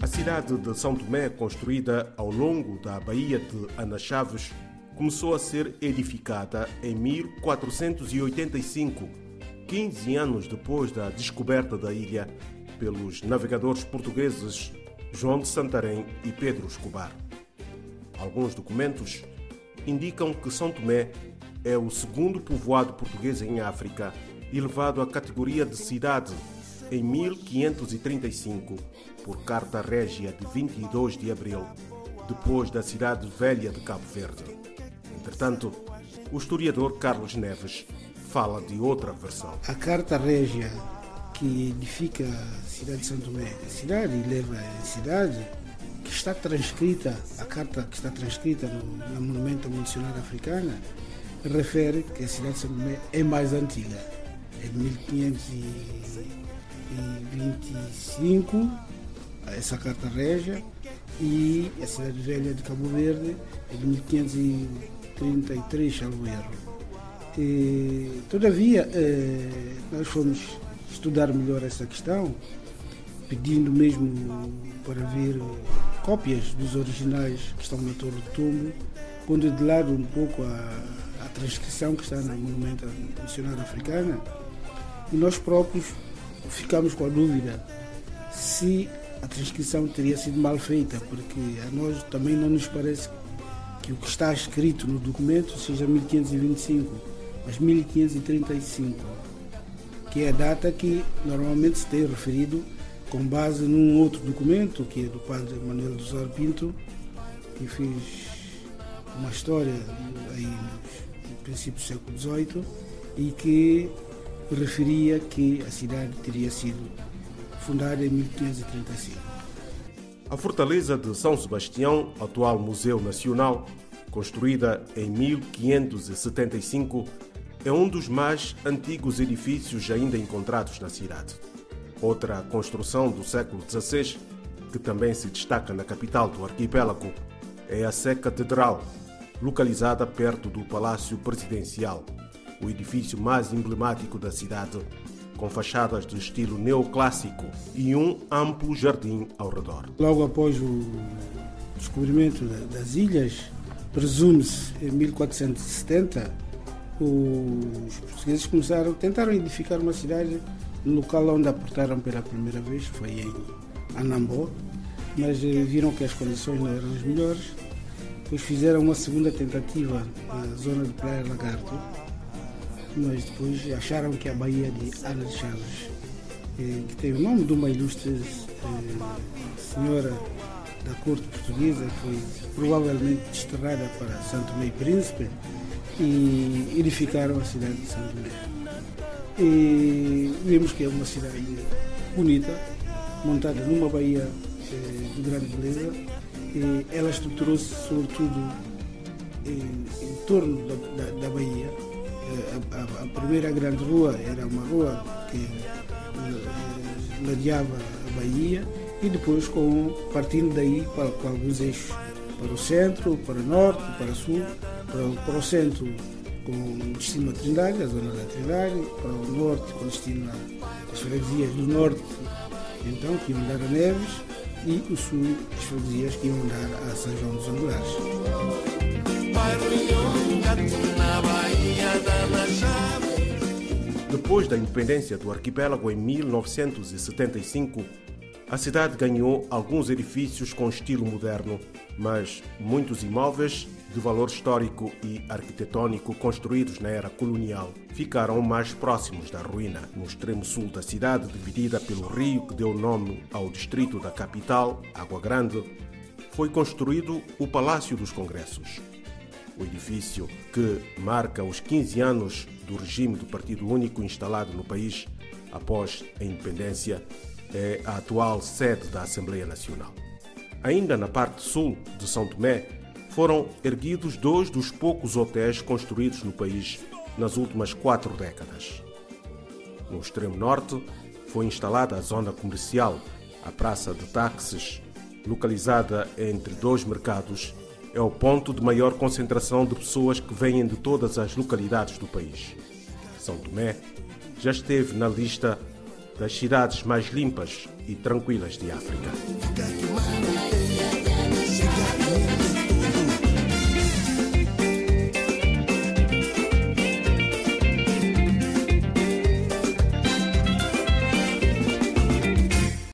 A cidade de São Tomé, construída ao longo da Baía de Ana Chaves, começou a ser edificada em 1485, 15 anos depois da descoberta da ilha pelos navegadores portugueses João de Santarém e Pedro Escobar. Alguns documentos indicam que São Tomé é o segundo povoado português em África, elevado à categoria de cidade em 1535 por Carta Régia de 22 de abril, depois da cidade velha de Cabo Verde. Entretanto, o historiador Carlos Neves fala de outra versão. A Carta Régia que edifica a cidade de São Tomé, a cidade leva a cidade, que está transcrita, a carta que está transcrita no, no Monumento Municionário Africana, refere que a cidade de São Tomé é mais antiga, é de 1525, essa carta régia, e a cidade velha de Cabo Verde é de 1533, salvo erro. E, todavia, eh, nós fomos estudar melhor essa questão, pedindo mesmo para ver cópias dos originais que estão na Torre do Tombo, pondo de lado um pouco a, a transcrição que está no Monumento Missionário Africana, e nós próprios ficamos com a dúvida se a transcrição teria sido mal feita, porque a nós também não nos parece que o que está escrito no documento seja 1525, mas 1535 que é a data que normalmente se tem referido com base num outro documento, que é do padre Manuel dos Ar Pinto, que fez uma história aí no princípio do século XVIII e que referia que a cidade teria sido fundada em 1535. A fortaleza de São Sebastião, atual Museu Nacional, construída em 1575, é um dos mais antigos edifícios ainda encontrados na cidade. Outra construção do século XVI, que também se destaca na capital do arquipélago, é a Sé Catedral, localizada perto do Palácio Presidencial, o edifício mais emblemático da cidade, com fachadas de estilo neoclássico e um amplo jardim ao redor. Logo após o descobrimento das ilhas, presume-se em 1470, os portugueses começaram, tentaram edificar uma cidade no local onde aportaram pela primeira vez, foi em Anambó, mas eh, viram que as condições não eram as melhores, depois fizeram uma segunda tentativa na zona de Praia Lagarto, mas depois acharam que a Baía de de Chaves, eh, que tem o nome de uma ilustre eh, senhora da corte portuguesa, foi provavelmente desterrada para Santo Meio Príncipe, e edificaram a cidade de São Tomé. E vemos que é uma cidade bonita, montada numa baía eh, de grande beleza. E ela estruturou-se sobretudo em, em torno da, da, da baía. Eh, a, a, a, primeira grande rua era uma rua que eh, ladeava a baía e depois com, partindo daí para alguns eixos para o centro, para o norte, para o sul, para, para o centro com destino a Trindade, a zona da Trindade, para o norte com destino às freguesias do norte, então, que iam dar a Neves, e o sul, as freguesias que iam dar a São João dos Angulares. Depois da independência do arquipélago em 1975, a cidade ganhou alguns edifícios com estilo moderno, mas muitos imóveis de valor histórico e arquitetônico construídos na era colonial ficaram mais próximos da ruína. No extremo sul da cidade, dividida pelo rio que deu nome ao distrito da capital, Água Grande, foi construído o Palácio dos Congressos. O edifício, que marca os 15 anos do regime do Partido Único instalado no país após a independência, é a atual sede da Assembleia Nacional. Ainda na parte sul de São Tomé, foram erguidos dois dos poucos hotéis construídos no país nas últimas quatro décadas. No extremo norte, foi instalada a zona comercial, a Praça de Táxis, localizada entre dois mercados, é o ponto de maior concentração de pessoas que vêm de todas as localidades do país. São Tomé já esteve na lista das cidades mais limpas e tranquilas de África.